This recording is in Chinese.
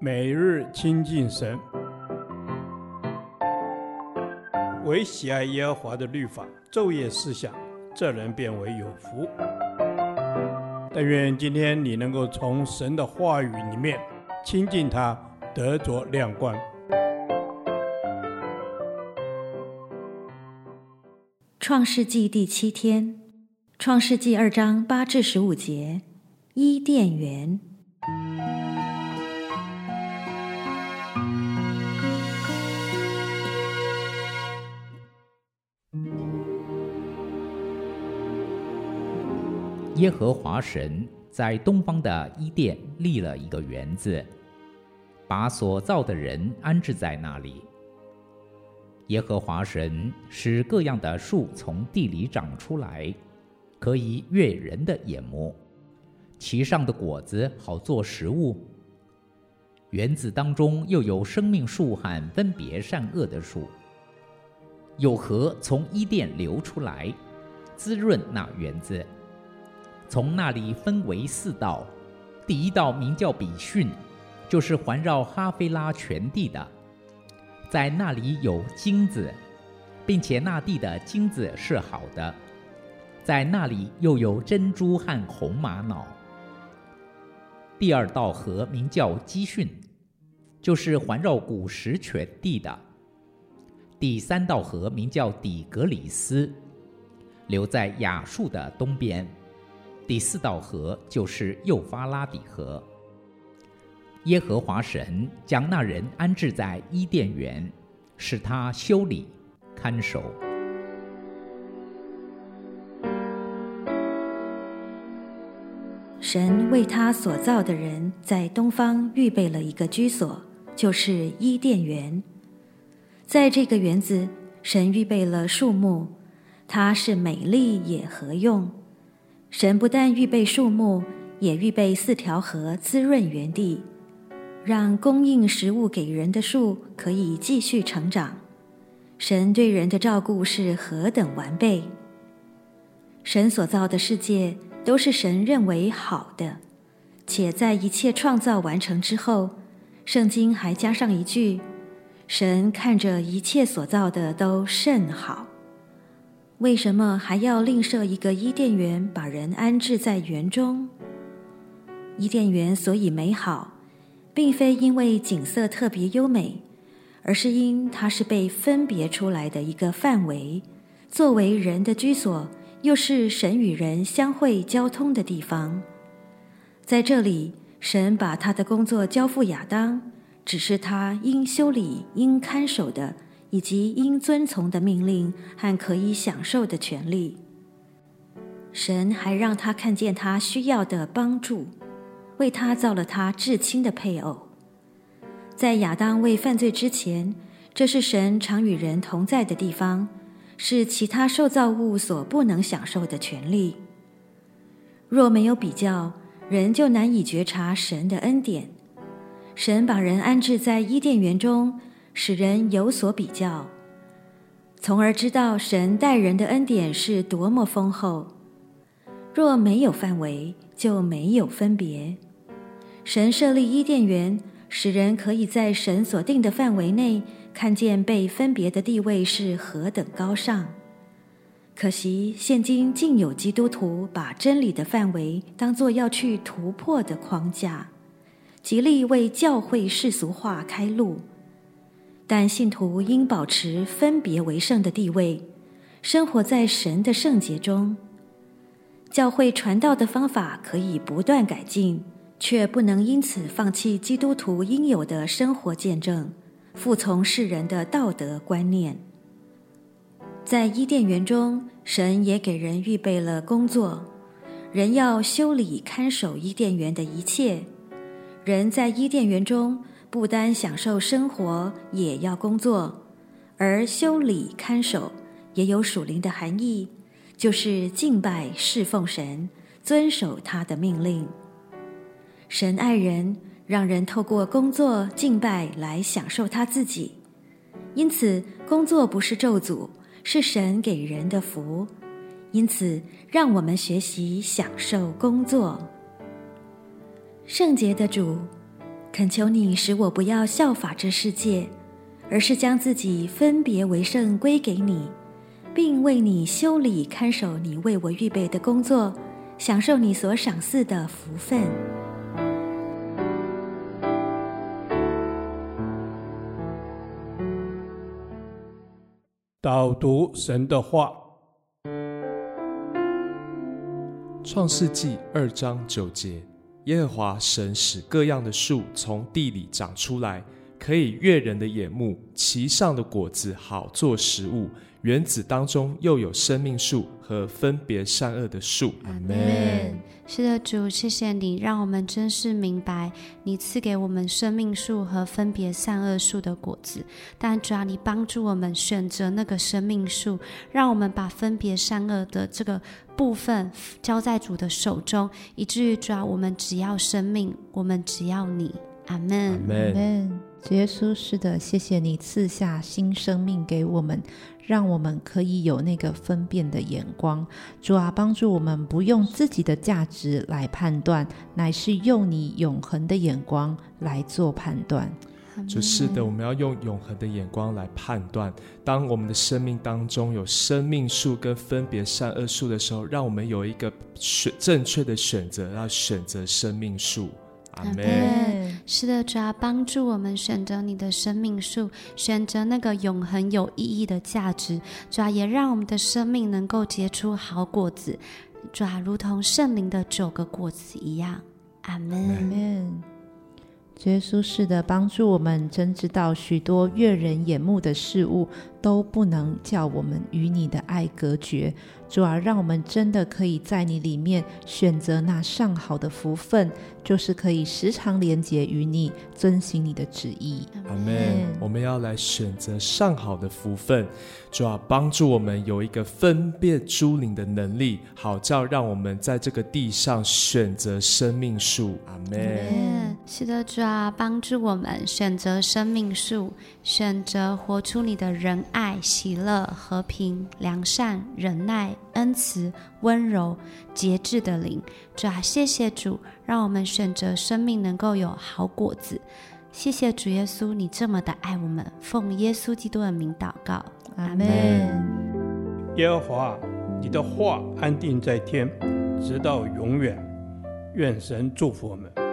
每日亲近神，唯喜爱耶和华的律法，昼夜思想，这人便为有福。但愿今天你能够从神的话语里面亲近他，得着亮光。创世纪第七天，创世纪二章八至十五节，伊甸园。耶和华神在东方的伊甸立了一个园子，把所造的人安置在那里。耶和华神使各样的树从地里长出来，可以悦人的眼目，其上的果子好做食物。园子当中又有生命树和分别善恶的树。有河从伊甸流出来，滋润那园子。从那里分为四道，第一道名叫比逊，就是环绕哈菲拉全地的。在那里有金子，并且那地的金子是好的。在那里又有珍珠和红玛瑙。第二道河名叫基逊，就是环绕古实全地的。第三道河名叫底格里斯，流在亚述的东边。第四道河就是幼发拉底河。耶和华神将那人安置在伊甸园，使他修理看守。神为他所造的人在东方预备了一个居所，就是伊甸园。在这个园子，神预备了树木，它是美丽也合用。神不但预备树木，也预备四条河滋润园地。让供应食物给人的树可以继续成长。神对人的照顾是何等完备！神所造的世界都是神认为好的，且在一切创造完成之后，圣经还加上一句：“神看着一切所造的都甚好。”为什么还要另设一个伊甸园，把人安置在园中？伊甸园所以美好。并非因为景色特别优美，而是因它是被分别出来的一个范围，作为人的居所，又是神与人相会交通的地方。在这里，神把他的工作交付亚当，只是他应修理、应看守的，以及应遵从的命令和可以享受的权利。神还让他看见他需要的帮助。为他造了他至亲的配偶，在亚当未犯罪之前，这是神常与人同在的地方，是其他受造物所不能享受的权利。若没有比较，人就难以觉察神的恩典。神把人安置在伊甸园中，使人有所比较，从而知道神待人的恩典是多么丰厚。若没有范围，就没有分别。神设立伊甸园，使人可以在神所定的范围内看见被分别的地位是何等高尚。可惜现今竟有基督徒把真理的范围当作要去突破的框架，极力为教会世俗化开路。但信徒应保持分别为圣的地位，生活在神的圣洁中。教会传道的方法可以不断改进。却不能因此放弃基督徒应有的生活见证，服从世人的道德观念。在伊甸园中，神也给人预备了工作，人要修理看守伊甸园的一切。人在伊甸园中不单享受生活，也要工作，而修理看守也有属灵的含义，就是敬拜侍奉神，遵守他的命令。神爱人，让人透过工作敬拜来享受他自己，因此工作不是咒诅，是神给人的福。因此，让我们学习享受工作。圣洁的主，恳求你使我不要效法这世界，而是将自己分别为圣归给你，并为你修理看守你为我预备的工作，享受你所赏赐的福分。导读神的话，《创世纪》二章九节。耶和华神使各样的树从地里长出来，可以悦人的眼目，其上的果子好做食物。园子当中又有生命树和分别善恶的树。阿门。是的，主，谢谢你，让我们真是明白你赐给我们生命树和分别善恶树的果子。但主啊，你帮助我们选择那个生命树，让我们把分别善恶的这个部分交在主的手中，以至于主啊，我们只要生命，我们只要你。阿门。阿门。主耶稣，是的，谢谢你赐下新生命给我们。让我们可以有那个分辨的眼光，主啊，帮助我们不用自己的价值来判断，乃是用你永恒的眼光来做判断。就是的，我们要用永恒的眼光来判断。当我们的生命当中有生命树跟分别善恶树的时候，让我们有一个选正确的选择，要选择生命树。阿门。是的，主要帮助我们选择你的生命树，选择那个永恒有意义的价值。主要也让我们的生命能够结出好果子，主要如同圣灵的九个果子一样。阿门。阿门。耶稣是的，帮助我们真知道许多悦人眼目的事物都不能叫我们与你的爱隔绝。主啊，让我们真的可以在你里面选择那上好的福分，就是可以时常连接于你，遵行你的旨意。阿门。我们要来选择上好的福分，主啊，帮助我们有一个分辨诸灵的能力，好叫让我们在这个地上选择生命树。阿门。是的，主啊，帮助我们选择生命树，选择活出你的仁爱、喜乐、和平、良善、忍耐。恩慈、温柔、节制的灵，主啊，谢谢主，让我们选择生命能够有好果子。谢谢主耶稣，你这么的爱我们，奉耶稣基督的名祷告，阿门。耶和华，你的话安定在天，直到永远。愿神祝福我们。